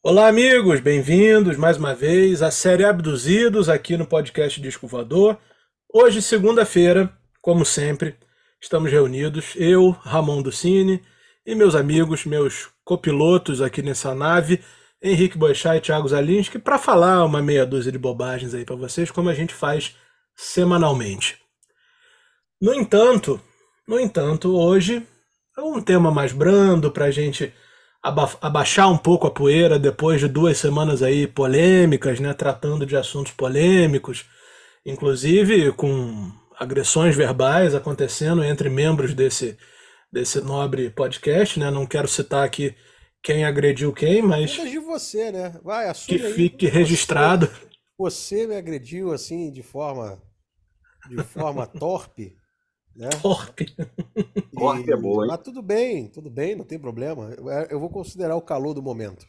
Olá, amigos, bem-vindos mais uma vez à série Abduzidos aqui no podcast Disco Voador. Hoje, segunda-feira, como sempre, estamos reunidos, eu, Ramon Ducini, e meus amigos, meus copilotos aqui nessa nave, Henrique Boixá e Thiago Zalinski, para falar uma meia dúzia de bobagens aí para vocês, como a gente faz semanalmente. No entanto, no entanto, hoje é um tema mais brando para a gente abaixar um pouco a poeira depois de duas semanas aí polêmicas, né, tratando de assuntos polêmicos, inclusive com agressões verbais acontecendo entre membros desse, desse nobre podcast, né? Não quero citar aqui quem agrediu quem, mas de você, né? Vai, que fique aí, registrado. Você, você me agrediu assim de forma de forma torpe. Né? Torpe. Torpe é boa, hein? Mas tudo bem, tudo bem, não tem problema. Eu vou considerar o calor do momento.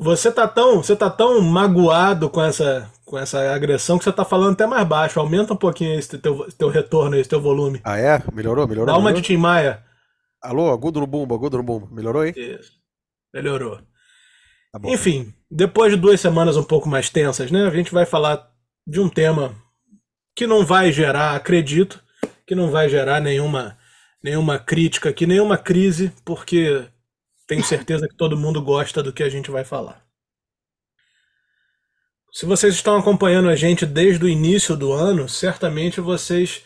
Você tá tão, você tá tão magoado com essa, com essa agressão que você tá falando até mais baixo. Aumenta um pouquinho esse teu, teu retorno, esse teu volume. Ah, é? Melhorou? Melhorou? Dá uma melhorou? de Tim Maia. Alô, Gudrubumba, Gudrubumba. Melhorou aí? Isso. Melhorou. Tá Enfim, depois de duas semanas um pouco mais tensas, né? A gente vai falar de um tema que não vai gerar, acredito, que não vai gerar nenhuma, nenhuma crítica aqui, nenhuma crise, porque tenho certeza que todo mundo gosta do que a gente vai falar. Se vocês estão acompanhando a gente desde o início do ano, certamente vocês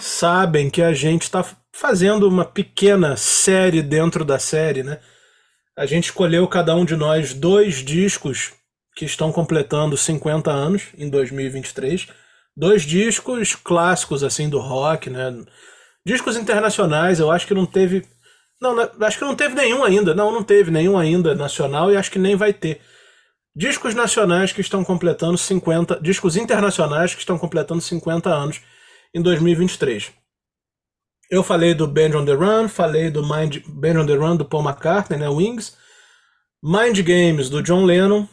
sabem que a gente está fazendo uma pequena série dentro da série, né? A gente escolheu cada um de nós dois discos que estão completando 50 anos em 2023 dois discos clássicos assim do rock, né? Discos internacionais, eu acho que não teve. Não, acho que não teve nenhum ainda. Não, não teve nenhum ainda nacional e acho que nem vai ter. Discos nacionais que estão completando 50. Discos internacionais que estão completando 50 anos em 2023. Eu falei do Band on the Run, falei do Mind, Band on the Run do Paul McCartney, né, Wings. Mind Games do John Lennon.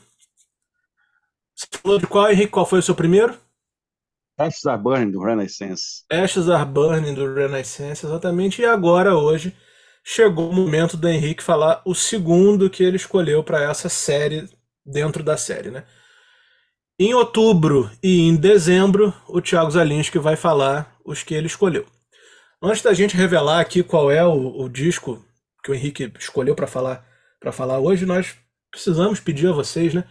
Você falou de qual, Henrique? Qual foi o seu primeiro? Ashes Are Burning do Renaissance. Ashes Are Burning do Renaissance, exatamente. E agora, hoje, chegou o momento do Henrique falar o segundo que ele escolheu para essa série, dentro da série, né? Em outubro e em dezembro, o Thiago Zalinski vai falar os que ele escolheu. Antes da gente revelar aqui qual é o, o disco que o Henrique escolheu para falar para falar hoje, nós precisamos pedir a vocês, né?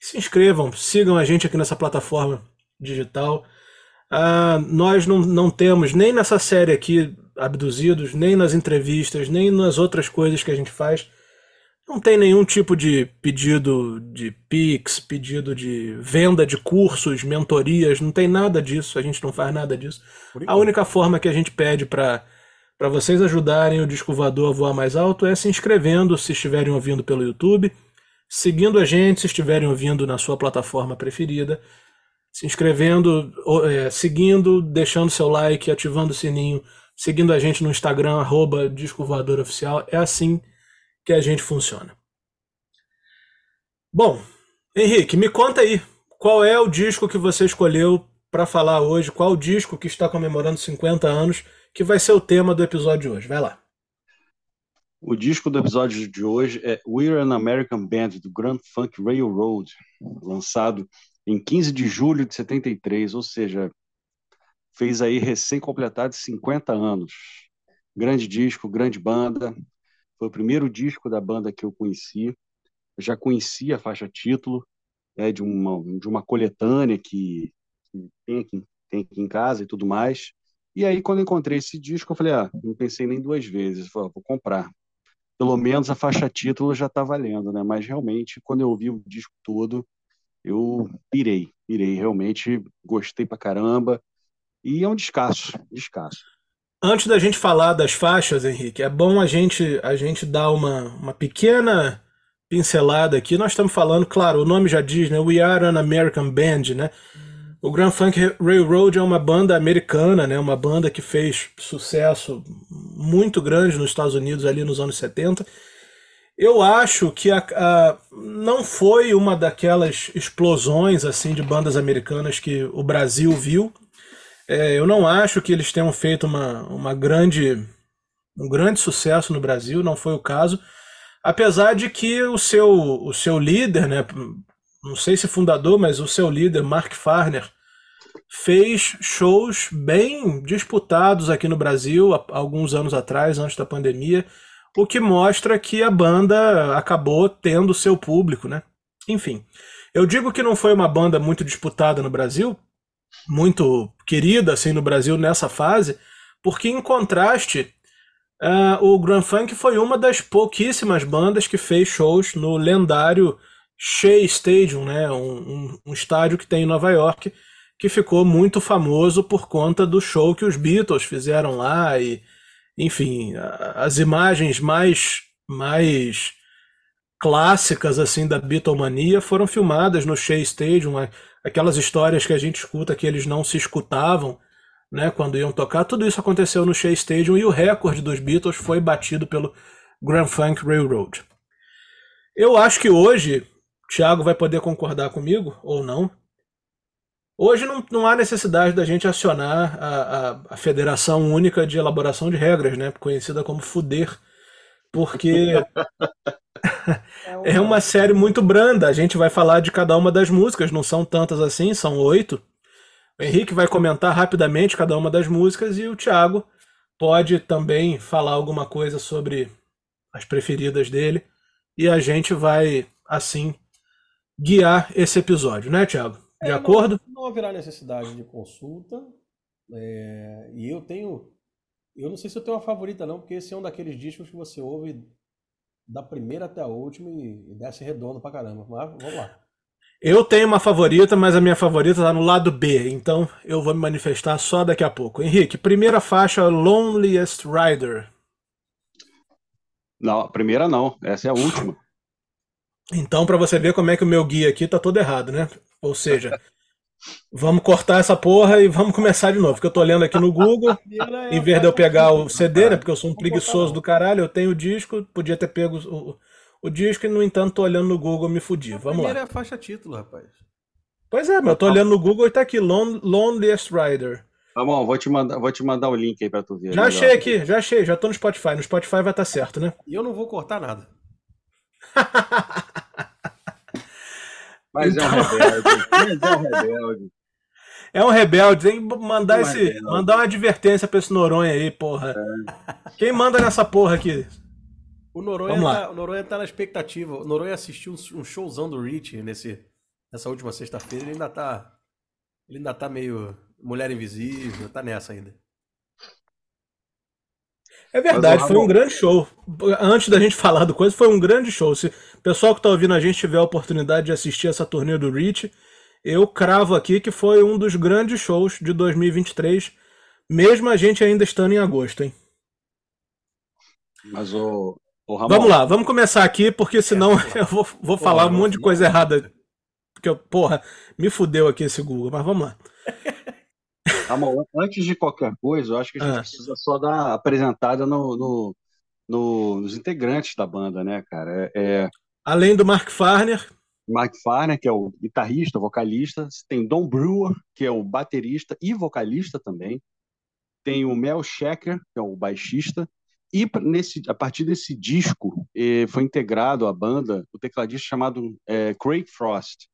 Que se inscrevam, sigam a gente aqui nessa plataforma digital. Ah, nós não, não temos nem nessa série aqui abduzidos, nem nas entrevistas, nem nas outras coisas que a gente faz. Não tem nenhum tipo de pedido de Pix, pedido de venda de cursos, mentorias, não tem nada disso, a gente não faz nada disso. A única forma que a gente pede para para vocês ajudarem o Disco Voador a voar mais alto é se inscrevendo se estiverem ouvindo pelo YouTube, seguindo a gente se estiverem ouvindo na sua plataforma preferida se inscrevendo, é, seguindo, deixando seu like, ativando o sininho, seguindo a gente no Instagram, arroba Disco Oficial. É assim que a gente funciona. Bom, Henrique, me conta aí, qual é o disco que você escolheu para falar hoje? Qual o disco que está comemorando 50 anos que vai ser o tema do episódio de hoje? Vai lá. O disco do episódio de hoje é We're an American Band, do Grand Funk Railroad, lançado em 15 de julho de 73, ou seja, fez aí recém-completados 50 anos. Grande disco, grande banda. Foi o primeiro disco da banda que eu conheci. Eu já conhecia a faixa título né, de, uma, de uma coletânea que, que tem, aqui, tem aqui em casa e tudo mais. E aí, quando encontrei esse disco, eu falei, ah, não pensei nem duas vezes, falei, ah, vou comprar. Pelo menos a faixa título já está valendo, né? Mas realmente, quando eu ouvi o disco todo, eu pirei, pirei, realmente gostei pra caramba. E é um descasso, descasso. Antes da gente falar das faixas, Henrique, é bom a gente a gente dar uma, uma pequena pincelada aqui. Nós estamos falando, claro, o nome já diz, né? We Are an American Band, né? O Grand Funk Railroad é uma banda americana, né? Uma banda que fez sucesso muito grande nos Estados Unidos ali nos anos 70 eu acho que a, a, não foi uma daquelas explosões assim de bandas americanas que o Brasil viu. É, eu não acho que eles tenham feito uma, uma grande, um grande sucesso no Brasil, não foi o caso. Apesar de que o seu, o seu líder, né, não sei se fundador, mas o seu líder, Mark Farner, fez shows bem disputados aqui no Brasil há alguns anos atrás, antes da pandemia, o que mostra que a banda acabou tendo seu público, né? Enfim, eu digo que não foi uma banda muito disputada no Brasil, muito querida assim no Brasil nessa fase, porque em contraste, uh, o Grand Funk foi uma das pouquíssimas bandas que fez shows no lendário Shea Stadium, né? Um, um, um estádio que tem em Nova York, que ficou muito famoso por conta do show que os Beatles fizeram lá e, enfim, as imagens mais mais clássicas assim da Beatlemania foram filmadas no Shea Stadium, aquelas histórias que a gente escuta que eles não se escutavam, né, quando iam tocar, tudo isso aconteceu no Shea Stadium e o recorde dos Beatles foi batido pelo Grand Funk Railroad. Eu acho que hoje, Thiago vai poder concordar comigo ou não. Hoje não, não há necessidade da gente acionar a, a, a Federação Única de Elaboração de Regras, né, conhecida como FUDER, porque é uma série muito branda. A gente vai falar de cada uma das músicas, não são tantas assim, são oito. O Henrique vai comentar rapidamente cada uma das músicas e o Thiago pode também falar alguma coisa sobre as preferidas dele. E a gente vai, assim, guiar esse episódio, né, Thiago? De é, acordo? Não, não haverá necessidade de consulta. É, e eu tenho. Eu não sei se eu tenho uma favorita, não, porque esse é um daqueles discos que você ouve da primeira até a última e, desce redondo pra caramba. Mas vamos lá. Eu tenho uma favorita, mas a minha favorita tá no lado B, então eu vou me manifestar só daqui a pouco. Henrique, primeira faixa, Loneliest Rider. Não, primeira não, essa é a última. Então, para você ver como é que o meu guia aqui tá todo errado, né? Ou seja, Vamos cortar essa porra e vamos começar de novo. Porque eu tô olhando aqui no Google, em vez de eu pegar o CD, né? Porque eu sou um preguiçoso do caralho, eu tenho o disco, podia ter pego o, o disco e, no entanto, tô olhando no Google e me fudi. Vamos lá. Primeiro é a faixa título, rapaz. Pois é, mas eu tô olhando no Google e tá aqui, Lon Loneliest Rider. Tá bom, vou te, mandar, vou te mandar o link aí pra tu ver. Já achei aqui, já achei, já tô no Spotify. No Spotify vai estar tá certo, né? E eu não vou cortar nada. Mas então... é um então- rebelde. Mas é um rebelde. É um rebelde, tem que mandar, é esse, mandar uma advertência pra esse Noronha aí, porra. É. Quem manda nessa porra aqui? O Noronha, tá, o Noronha tá na expectativa. O Noronha assistiu um showzão do Rich nesse, nessa última sexta-feira. Ele ainda tá. Ele ainda tá meio Mulher Invisível, tá nessa ainda. É verdade, foi um grande show. Antes da gente falar do coisa, foi um grande show. Se pessoal que está ouvindo a gente tiver a oportunidade de assistir essa turnê do Rich, eu cravo aqui que foi um dos grandes shows de 2023, mesmo a gente ainda estando em agosto, hein? Mas o. o Ramon... Vamos lá, vamos começar aqui, porque senão é, eu vou, vou porra, falar um monte de coisa errada. Porque, porra, me fudeu aqui esse Google, mas vamos lá. Amor, antes de qualquer coisa, eu acho que a gente ah. precisa só dar apresentada no, no, no, nos integrantes da banda, né, cara? É, é... Além do Mark Farner. Mark Farner, que é o guitarrista, vocalista. Tem Don Brewer, que é o baterista e vocalista também. Tem o Mel Shecker, que é o baixista. E nesse, a partir desse disco eh, foi integrado à banda o tecladista chamado eh, Craig Frost.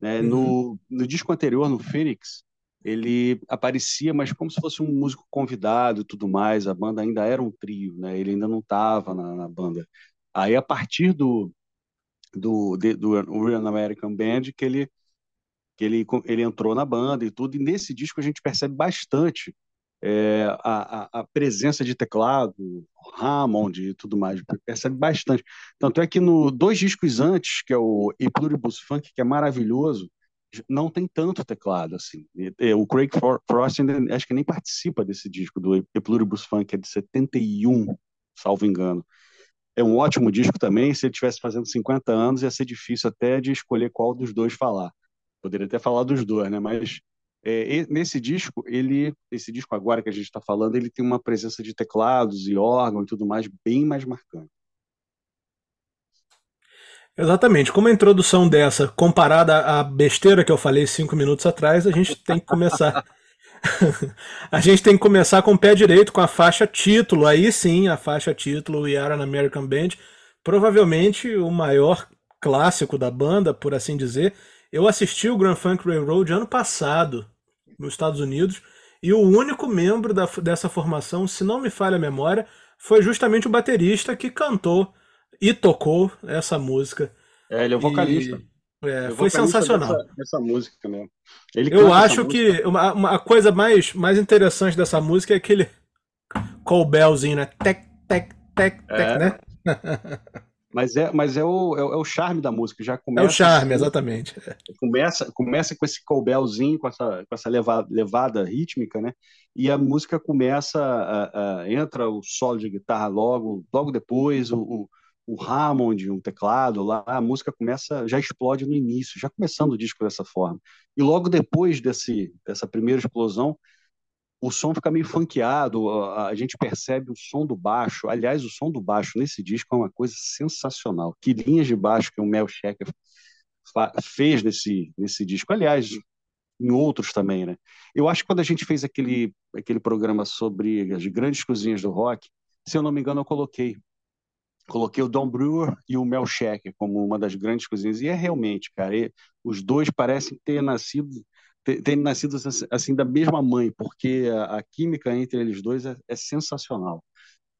Né? Uhum. No, no disco anterior, no Phoenix, ele aparecia, mas como se fosse um músico convidado e tudo mais. A banda ainda era um trio, né? Ele ainda não estava na, na, banda. Aí, a partir do do, do Real American Band, que ele que ele, ele entrou na banda e tudo, e nesse disco a gente percebe bastante é, a, a, presença de teclado, Hammond e tudo mais, percebe bastante. Tanto é que no dois discos antes, que é o E Pluribus Funk, que é maravilhoso, não tem tanto teclado assim. O Craig Frost ainda, acho que nem participa desse disco do E Pluribus Funk, é de 71, salvo engano. É um ótimo disco também. Se ele estivesse fazendo 50 anos, ia ser difícil até de escolher qual dos dois falar. Poderia até falar dos dois, né? Mas é, nesse disco, ele, esse disco agora que a gente está falando, ele tem uma presença de teclados e órgão e tudo mais bem mais marcante. Exatamente. Como a introdução dessa, comparada à besteira que eu falei cinco minutos atrás, a gente tem que começar. a gente tem que começar com o pé direito, com a faixa título. Aí sim, a faixa título We Are an American Band. provavelmente o maior clássico da banda, por assim dizer. Eu assisti o Grand Funk Railroad ano passado nos Estados Unidos e o único membro da, dessa formação, se não me falha a memória, foi justamente o baterista que cantou e tocou essa música. É, ele é o vocalista. E, é, foi sensacional. Dessa, dessa, música mesmo. Ele Eu acho que uma, uma, coisa mais, mais interessante dessa música é aquele cowbellzinho, né? Tec, tec, tec, tec, é. né? Mas é, mas é, o, é, é, o charme da música. Já começa é o charme, exatamente. Começa, começa com esse cowbellzinho, com essa, com essa levada, levada rítmica, né? E a música começa, a, a, entra o solo de guitarra logo, logo depois, o, o, o Hammond, um teclado lá, a música começa, já explode no início, já começando o disco dessa forma. E logo depois desse, dessa primeira explosão, o som fica meio funkeado, a gente percebe o som do baixo. Aliás, o som do baixo nesse disco é uma coisa sensacional. Que linhas de baixo que o Mel Shecker fez nesse, nesse disco. Aliás, em outros também, né? Eu acho que quando a gente fez aquele, aquele programa sobre as grandes cozinhas do rock, se eu não me engano, eu coloquei. Coloquei o Don Brewer e o Mel Shecker como uma das grandes cozinhas. E é realmente, cara, os dois parecem ter nascido terem nascido assim da mesma mãe, porque a, a química entre eles dois é, é, sensacional.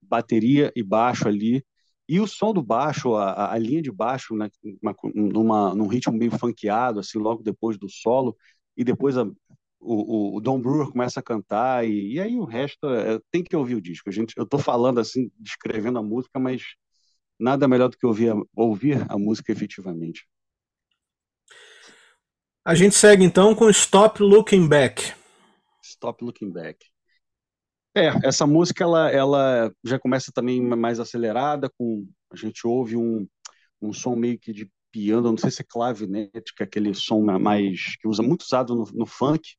Bateria e baixo ali, e o som do baixo, a, a linha de baixo, né, uma, numa, num ritmo meio funkeado, assim, logo depois do solo, e depois a, o, o, Don Brewer começa a cantar, e, e aí o resto é, tem que ouvir o disco. Gente, eu estou falando assim, descrevendo a música, mas nada melhor do que ouvir a, ouvir a música efetivamente. A gente segue então com Stop Looking Back. Stop Looking Back. É, essa música ela, ela já começa também mais acelerada, com a gente ouve um, um som meio que de piano, não sei se é clavinete, que é aquele som mais que usa muito usado no, no funk.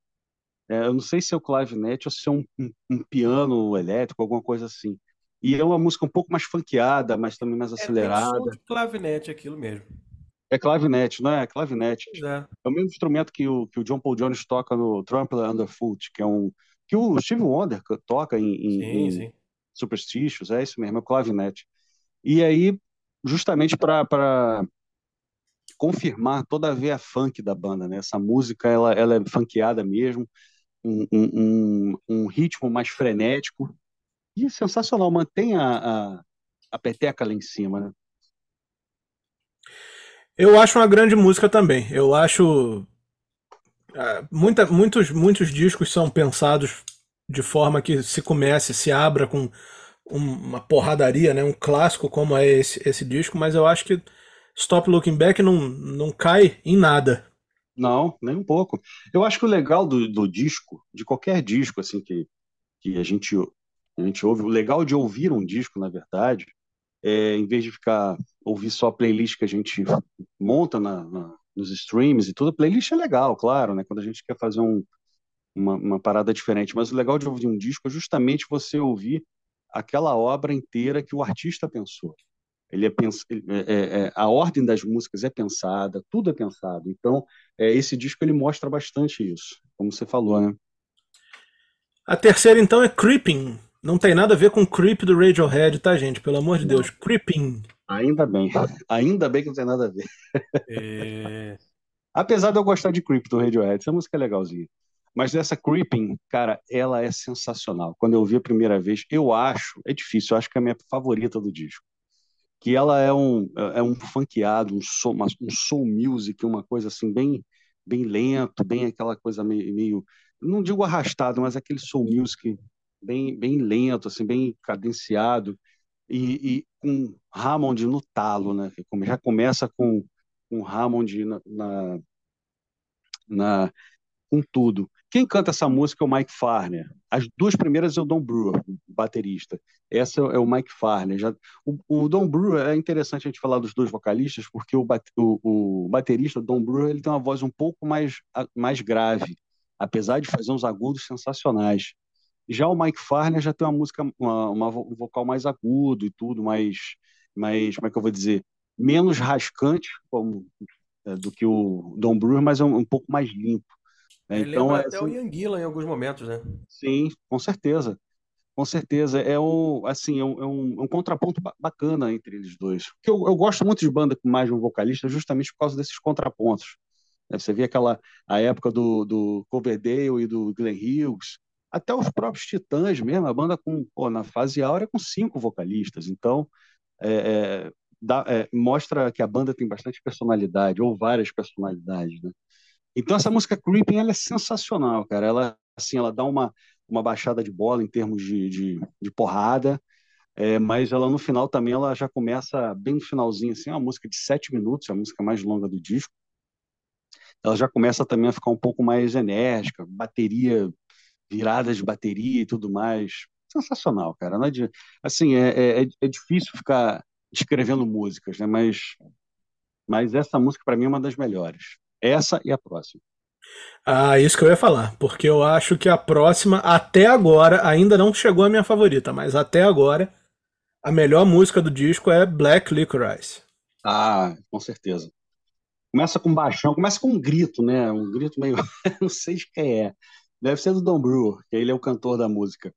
É, eu não sei se é o clavinete ou se é um, um, um, piano elétrico, alguma coisa assim. E é uma música um pouco mais funkeada, mas também mais acelerada. É, tem som de clavinete aquilo mesmo. É clavinete, não é? É clavinete. É. é o mesmo instrumento que o, que o John Paul Jones toca no Trample Underfoot, que é um que o Steve Wonder toca em, em, sim, em sim. Superstitious, é isso mesmo, é o clavinete. E aí, justamente para confirmar toda a veia funk da banda, né? Essa música, ela, ela é funkeada mesmo, um, um, um, ritmo mais frenético e sensacional, mantém a, a, a peteca lá em cima, né? Eu acho uma grande música também. Eu acho. É, muita, muitos, muitos discos são pensados de forma que se comece, se abra com uma porradaria, né? um clássico como é esse, esse disco, mas eu acho que Stop Looking Back não, não cai em nada. Não, nem um pouco. Eu acho que o legal do, do disco, de qualquer disco assim que, que a, gente, a gente ouve, o legal de ouvir um disco, na verdade, é, em vez de ficar ouvir só a playlist que a gente monta na, na, nos streams e tudo, a playlist é legal, claro, né? Quando a gente quer fazer um, uma, uma, parada diferente. Mas o legal de ouvir um disco é justamente você ouvir aquela obra inteira que o artista pensou. Ele é, pens... É, é, é, a ordem das músicas é pensada, tudo é pensado. Então, é, esse disco ele mostra bastante isso, como você falou, né? A terceira, então, é Creeping, não tem nada a ver com Creep do Radiohead, tá, gente? Pelo amor de não. Deus. Creeping. Ainda bem. Ainda bem que não tem nada a ver. É... Apesar de eu gostar de Creep do Radiohead, essa música é legalzinha. Mas essa Creeping, cara, ela é sensacional. Quando eu ouvi a primeira vez, eu acho, é difícil, eu acho que é a minha favorita do disco. Que ela é um, é um funkeado, um soul, um soul music, uma coisa assim, bem, bem lento, bem aquela coisa meio, meio não digo arrastado, mas aquele soul music bem, bem lento, assim, bem cadenciado, e, e com Hammond no talo, né? Já começa com, com Hammond na, na, na, com tudo. Quem canta essa música é o Mike Farner. As duas primeiras é o Don Brewer, baterista. Essa é o Mike Farner. Já, o, o Don Brewer é interessante a gente falar dos dois vocalistas, porque o, o, o baterista, o Don Brewer, ele tem uma voz um pouco mais, mais grave, apesar de fazer uns agudos sensacionais. Já o Mike Farner já tem uma música, uma, uma, um vocal mais agudo e tudo, mais, mais, como é que eu vou dizer, menos rascante como, é, do que o Don Brewer, mas é um, um pouco mais limpo. Né? Ele então, é, até assim, o Ian Gillan em alguns momentos, né? Sim, com certeza. Com certeza, é um, assim, é um, é um, é um contraponto bacana entre eles dois. Porque eu, eu gosto muito de banda com mais de um vocalista justamente por causa desses contrapontos. Né? Você vê aquela a época do, do Coverdale e do Glenn Hughes, até os próprios Titãs mesmo, a banda com, pô, na fase áurea com cinco vocalistas. Então, é, é, dá, é, mostra que a banda tem bastante personalidade, ou várias personalidades, né? Então essa música Creeping, ela é sensacional, cara. Ela, assim, ela dá uma, uma baixada de bola em termos de, de, de porrada, é, mas ela no final também ela já começa bem no finalzinho, assim, é uma música de sete minutos, é a música mais longa do disco. Ela já começa também a ficar um pouco mais enérgica, bateria, virada de bateria e tudo mais. Sensacional, cara. Não é assim, é, é, é difícil ficar escrevendo músicas, né? Mas, mas essa música para mim é uma das melhores. Essa e a próxima. Ah, isso que eu ia falar, porque eu acho que a próxima, até agora, ainda não chegou a minha favorita, mas até agora, a melhor música do disco é Black Licorice. Ah, com certeza. Começa com baixão, começa com um grito, né? Um grito meio. não sei de quem é. Deve ser do Don Brewer, que ele é o cantor da música.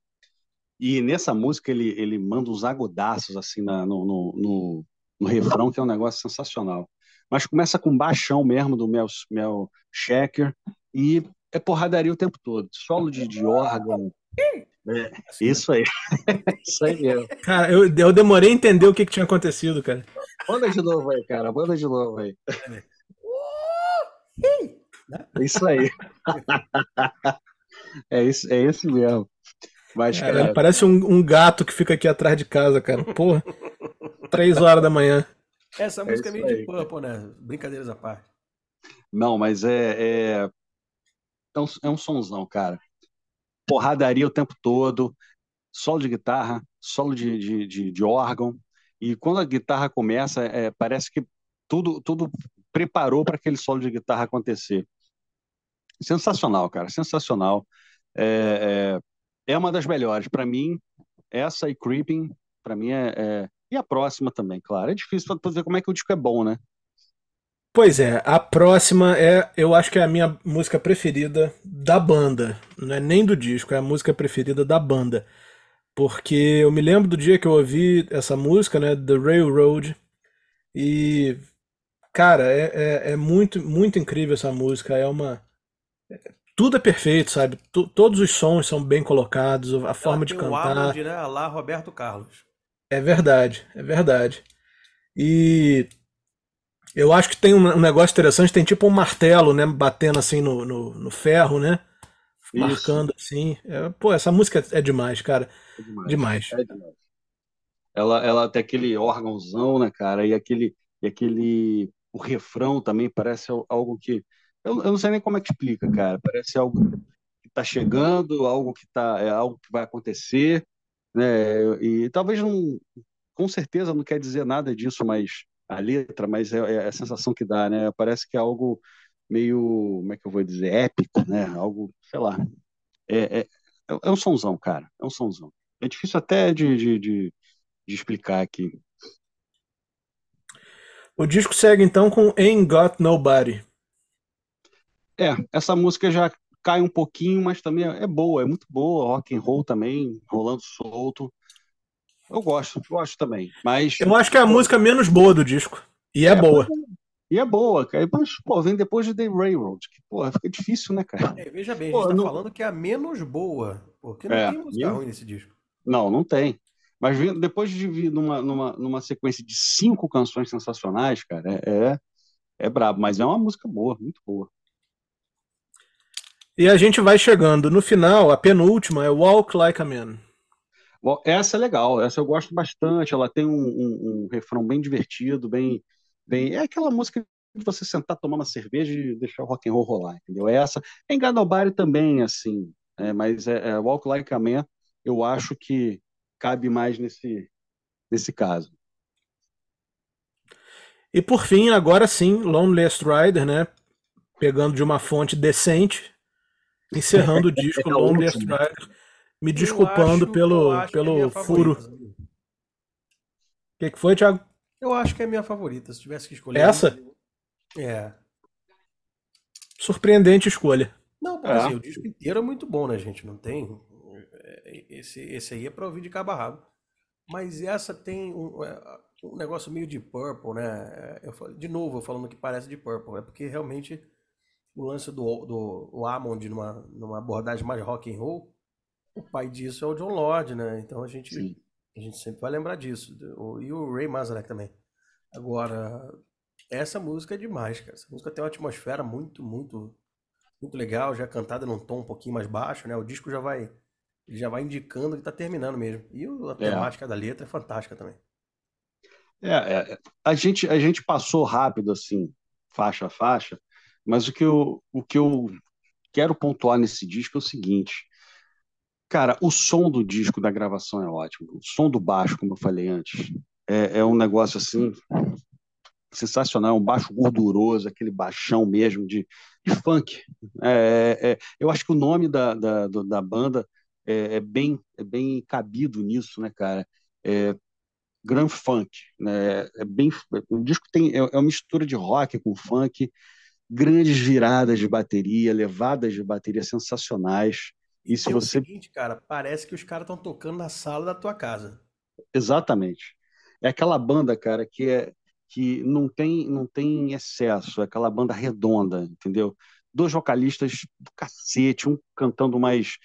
E nessa música ele, ele manda uns agudaços assim na, no, no, no, no refrão, que é um negócio sensacional mas começa com baixão mesmo do Mel, Mel Shaker e é porradaria o tempo todo. Solo de, de órgão. É, isso aí. isso aí mesmo. Cara, eu, eu demorei a entender o que, que tinha acontecido, cara. Manda de novo aí, cara. Manda de novo aí. É isso aí. é isso, é isso mesmo. Mas, cara, cara... parece um, um, gato que fica aqui atrás de casa, cara. Porra, três horas da manhã. Essa é música é, meio de Purple, né? Brincadeiras à parte. Não, mas é, é, é, um, é um sonzão, cara. Porradaria o tempo todo, solo de guitarra, solo de, de, de, de órgão. E quando a guitarra começa, é, parece que tudo, tudo preparou para aquele solo de guitarra acontecer. Sensacional, cara, sensacional. É, é, é uma das melhores. Para mim, essa e Creeping, para mim é, é, e a próxima também, claro. É difícil para ver como é que o disco é bom, né? Pois é, a próxima é, eu acho que é a minha música preferida da banda. Não é nem do disco, é a música preferida da banda. Porque eu me lembro do dia que eu ouvi essa música, né? The Railroad. E. Cara, é, é, é muito, muito incrível essa música. É uma. Tudo é perfeito, sabe? T todos os sons são bem colocados, a Ela forma de cantar. O Arnold, né? Lá, Roberto Carlos. É verdade, é verdade. E eu acho que tem um negócio interessante, tem tipo um martelo, né? Batendo assim no, no, no ferro, né? Isso. Marcando assim. É, pô, essa música é demais, cara. É demais. demais. É demais. Ela, ela tem aquele órgãozão, né, cara? E aquele, e aquele. O refrão também parece algo que. Eu, eu não sei nem como é que explica, cara. Parece algo que tá chegando, algo que tá. É algo que vai acontecer né? E talvez não, com certeza não quer dizer nada disso, mas a letra, mas é, é, a sensação que dá, né? Parece que é algo meio, como é que eu vou dizer, épico, né? Algo, sei lá. É, é, é um sonzão, cara. É um sonzão. É difícil até de, de, de, de explicar aqui. O disco segue então com Ain't Got Nobody. É, essa música já cai um pouquinho, mas também é boa, é muito boa, rock and roll também, rolando solto. Eu gosto, gosto também. Mas eu acho que é a música menos boa do disco. E é, é boa. E é boa, cara. Mas, pô, vem depois de The Railroad, que, pô, fica difícil, né, cara? É, veja bem, pô, a gente tá não... falando que é a menos boa, porque não é, tem música ruim nesse disco. Não, não tem. Mas depois de vir numa, numa, numa sequência de cinco canções sensacionais, cara, é, é, é brabo. Mas é uma música boa, muito boa. E a gente vai chegando. No final, a penúltima é Walk Like a Man. Essa é legal, essa eu gosto bastante. Ela tem um, um, um refrão bem divertido, bem, bem. É aquela música de você sentar, tomar uma cerveja e deixar o rock and roll rolar, entendeu? É essa. Em Gadobari também, assim, é, mas é, é, Walk Like a Man, eu acho que cabe mais nesse, nesse caso. E por fim, agora sim, Loneliest Rider, né? Pegando de uma fonte decente, encerrando o disco é Lonely Strider, me desculpando acho, pelo, pelo é furo. O que, que foi, Thiago? Eu acho que é a minha favorita, se tivesse que escolher. Essa? É. Surpreendente escolha. Não, porque é. assim, o disco inteiro é muito bom, né, gente? Não tem. esse, esse aí é para ouvir de cabo a rabo. Mas essa tem um, é, um negócio meio de Purple, né? É, eu, de novo, eu falando que parece de Purple, é porque realmente o lance do, do o Amond numa, numa abordagem mais rock and roll, o pai disso é o John Lord, né? Então a gente, a gente sempre vai lembrar disso. E o Ray Manzarek também. Agora, essa música é demais, cara. Essa música tem uma atmosfera muito, muito, muito legal, já cantada num tom um pouquinho mais baixo, né? O disco já vai já vai indicando que está terminando mesmo. E a é. temática da letra é fantástica também. É, é, a, gente, a gente passou rápido, assim, faixa a faixa, mas o que, eu, o que eu quero pontuar nesse disco é o seguinte. Cara, o som do disco da gravação é ótimo. O som do baixo, como eu falei antes, é, é um negócio assim sensacional. É um baixo gorduroso, aquele baixão mesmo de, de funk. É, é, é eu acho que o nome da, da, da banda é, é, bem, é bem cabido nisso, né, cara? É, Grand Funk, né? É bem, o disco tem é, é uma mistura de rock com funk, grandes viradas de bateria, levadas de bateria sensacionais. E se é você o seguinte, cara, parece que os caras estão tocando na sala da tua casa. Exatamente. É aquela banda, cara, que é que não tem não tem excesso, é aquela banda redonda, entendeu? Dois vocalistas do cacete, um cantando mais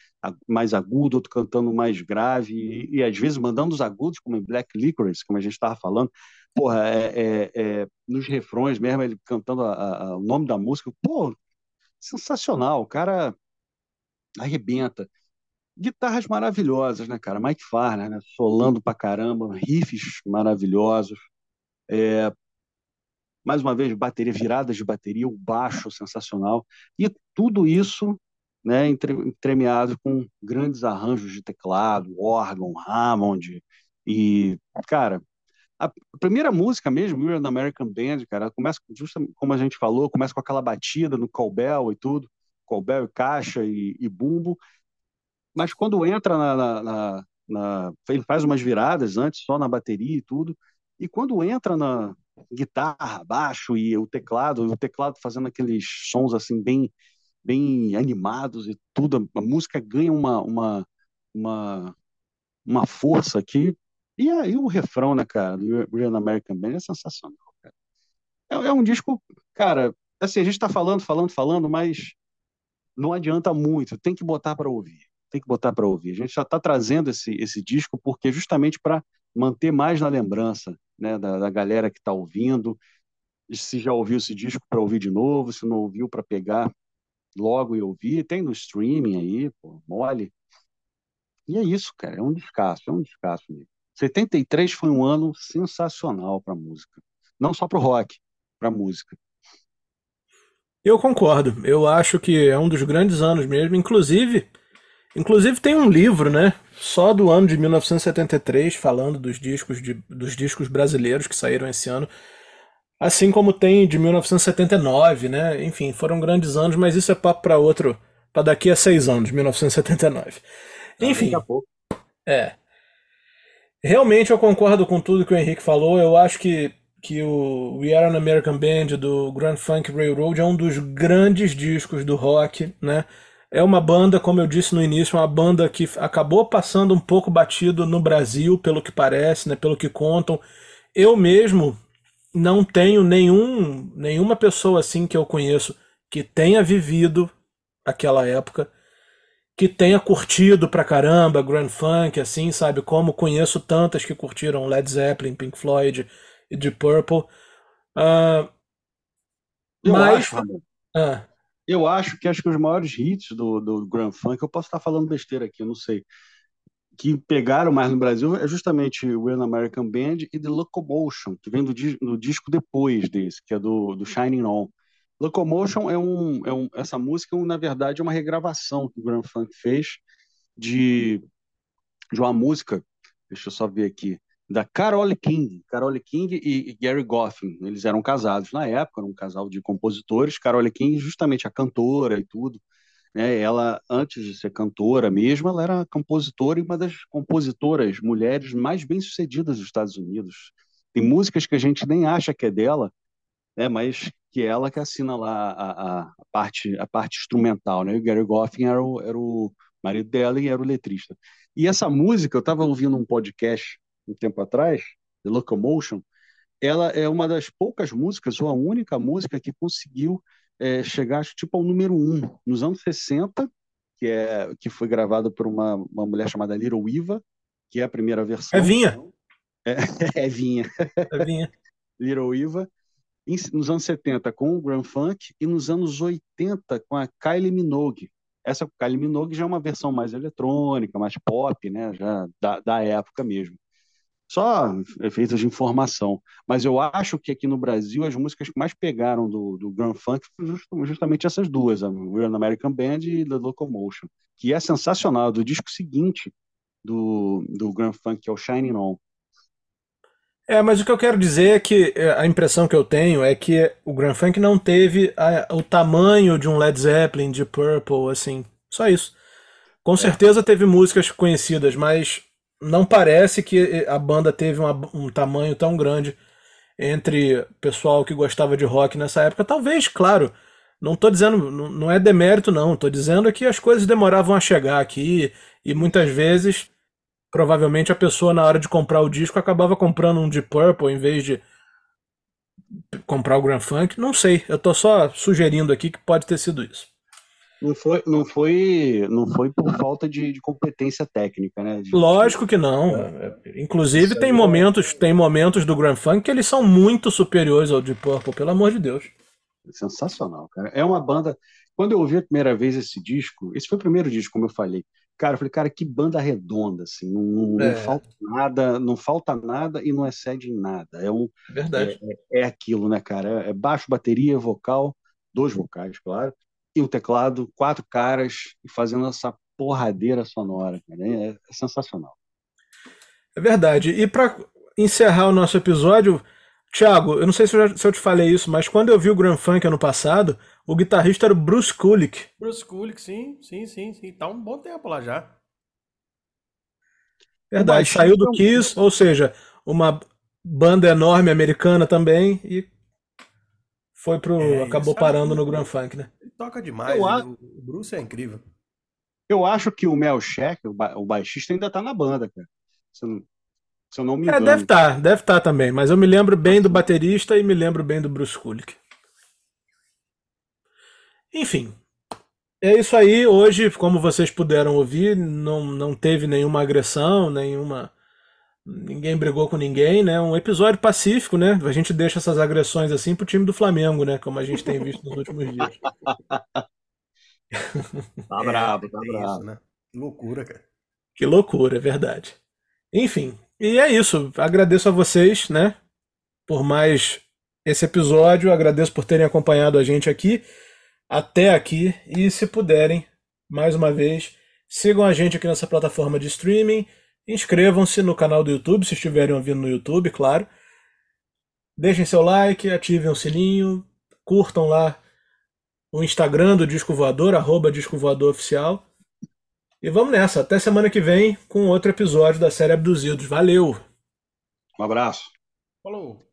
mais agudo, outro cantando mais grave, e, e, às vezes mandando os agudos, como em Black Licorice, como a gente estava falando. Porra, é, é, é, nos refrões mesmo, ele cantando a, a, o nome da música, pô, sensacional, o cara arrebenta. Guitarras maravilhosas, né, cara? Mike Farner, né? Solando pra caramba, riffs maravilhosos. É, mais uma vez, bateria, viradas de bateria, o baixo sensacional. E tudo isso né, entremeado com grandes arranjos de teclado, órgão, Hammond, e, cara, a primeira música mesmo, an American Band, cara, começa, justamente como a gente falou, começa com aquela batida no cowbell e tudo, cowbell, caixa e, e bumbo, mas quando entra na, na, na, na, ele faz umas viradas antes, só na bateria e tudo, e quando entra na guitarra, baixo e o teclado, o teclado fazendo aqueles sons assim bem bem animados e tudo. A música ganha uma, uma, uma, uma força aqui. E aí o refrão, né, cara, do Real American Band é sensacional, cara. É, é um disco, cara, assim, a gente está falando, falando, falando, mas não adianta muito, tem que botar para ouvir. Tem que botar para ouvir. A gente já está trazendo esse, esse disco porque justamente para manter mais na lembrança né, da, da galera que está ouvindo. Se já ouviu esse disco para ouvir de novo, se não ouviu para pegar logo e ouvir, tem no streaming aí, pô, mole. E é isso, cara, é um descasso, é um descasso mesmo. 73 foi um ano sensacional para música, não só para o rock, para música. Eu concordo. Eu acho que é um dos grandes anos mesmo. Inclusive, inclusive tem um livro, né? Só do ano de 1973, falando dos discos, de, dos discos brasileiros que saíram esse ano. Assim como tem de 1979, né? Enfim, foram grandes anos, mas isso é papo para outro, para daqui a seis anos, 1979. Enfim. É. Realmente eu concordo com tudo que o Henrique falou. Eu acho que, que o We Are an American Band do Grand Funk Railroad é um dos grandes discos do rock, né? É uma banda, como eu disse no início, uma banda que acabou passando um pouco batido no Brasil, pelo que parece, né? Pelo que contam. Eu mesmo não tenho nenhum, nenhuma pessoa assim que eu conheço que tenha vivido aquela época, que tenha curtido pra caramba Grand Funk, assim, sabe? Como conheço tantas que curtiram Led Zeppelin, Pink Floyd e Deep Purple. Uh, eu mas... acho, ah. Eu acho que acho que os maiores hits do, do Grand Funk, eu posso estar falando besteira aqui, eu não sei que pegaram mais no Brasil é justamente o An American Band e The Locomotion, que vem do, do, disco depois desse, que é do, do Shining On. Locomotion é um, é um, essa música, na verdade, é uma regravação que o Grand Funk fez de, de uma música, deixa eu só ver aqui, da Carole King. Carole King e, Gary Goffin, eles eram casados na época, eram um casal de compositores. Carole King, justamente a cantora e tudo, né? Ela, antes de ser cantora mesmo, ela era compositora e uma das compositoras mulheres mais bem-sucedidas dos Estados Unidos. Tem músicas que a gente nem acha que é dela, né? mas que é ela que assina lá a, a, parte, a parte instrumental. Né? E o Gary Goffin era o, era o marido dela e era o letrista. E essa música, eu estava ouvindo um podcast um tempo atrás, The Locomotion, ela é uma das poucas músicas, ou a única música que conseguiu é, chegar tipo ao número um nos anos 60, que, é, que foi gravada por uma, uma mulher chamada Little Eva, que é a primeira versão. É Vinha. É, é Vinha. É Vinha. Little Eva. Nos anos 70 com o Grand Funk e nos anos 80 com a Kylie Minogue. Essa Kylie Minogue já é uma versão mais eletrônica, mais pop, né? Já da, da época mesmo só efeitos de informação. Mas eu acho que aqui no Brasil as músicas que mais pegaram do, do Grand Funk foram justamente essas duas, a Real American Band e The Locomotion, que é sensacional, do disco seguinte do, do Grand Funk, que é o Shining On. É, mas o que eu quero dizer é que é, a impressão que eu tenho é que o Grand Funk não teve a, o tamanho de um Led Zeppelin, de Purple, assim, só isso. Com é. certeza teve músicas conhecidas, mas não parece que a banda teve uma, um tamanho tão grande entre pessoal que gostava de rock nessa época. Talvez, claro, não estou dizendo, não é demérito, não. Estou dizendo que as coisas demoravam a chegar aqui e muitas vezes, provavelmente, a pessoa na hora de comprar o disco acabava comprando um de Purple em vez de comprar o Grand Funk. Não sei, eu estou só sugerindo aqui que pode ter sido isso. Não foi, não foi, não foi por falta de, de competência técnica, né? De... Lógico que não. É. Inclusive tem é momentos, tem momentos do Grand Funk que eles são muito superiores ao Deep Purple, pelo amor de Deus. Sensacional, cara. É uma banda. Quando eu ouvi a primeira vez esse disco, esse foi o primeiro disco, como eu falei. Cara, eu falei, cara, que banda redonda, assim, não, não, é. não falta nada, não falta nada e não excede em nada. É um, verdade. É, é, é aquilo, né, cara? É baixo, bateria, vocal, dois vocais, claro e o teclado, quatro caras e fazendo essa porradeira sonora. É, é sensacional. É verdade. E para encerrar o nosso episódio, Thiago, eu não sei se eu, já, se eu, te falei isso, mas quando eu vi o Grand Funk ano passado, o guitarrista era o Bruce Kulick. Bruce Kulick, sim, sim, sim, sim. Tá um bom tempo lá já. Verdade, saiu do Kiss, ou seja, uma banda enorme americana também e foi pro. É, acabou parando no Grand Funk, né? Toca demais. Acho... O Bruce é incrível. Eu acho que o Mel Sheck, o, ba... o baixista, ainda tá na banda, cara. Se eu não, se eu não me é, engano. É, deve estar, tá, deve estar tá também. Mas eu me lembro bem do baterista e me lembro bem do Bruce Kulick. Enfim. É isso aí. Hoje, como vocês puderam ouvir, não, não teve nenhuma agressão, nenhuma ninguém brigou com ninguém, né? Um episódio pacífico, né? A gente deixa essas agressões assim pro time do Flamengo, né? Como a gente tem visto nos últimos dias. Tá bravo, tá é, bravo. Isso, né? Que loucura, cara. Que loucura, é verdade. Enfim, e é isso. Agradeço a vocês, né? Por mais esse episódio. Agradeço por terem acompanhado a gente aqui até aqui. E se puderem, mais uma vez, sigam a gente aqui nessa plataforma de streaming Inscrevam-se no canal do YouTube, se estiverem ouvindo no YouTube, claro. Deixem seu like, ativem o sininho, curtam lá o Instagram do Disco Voador, arroba Disco Voador Oficial. E vamos nessa, até semana que vem com outro episódio da série Abduzidos. Valeu! Um abraço. Falou!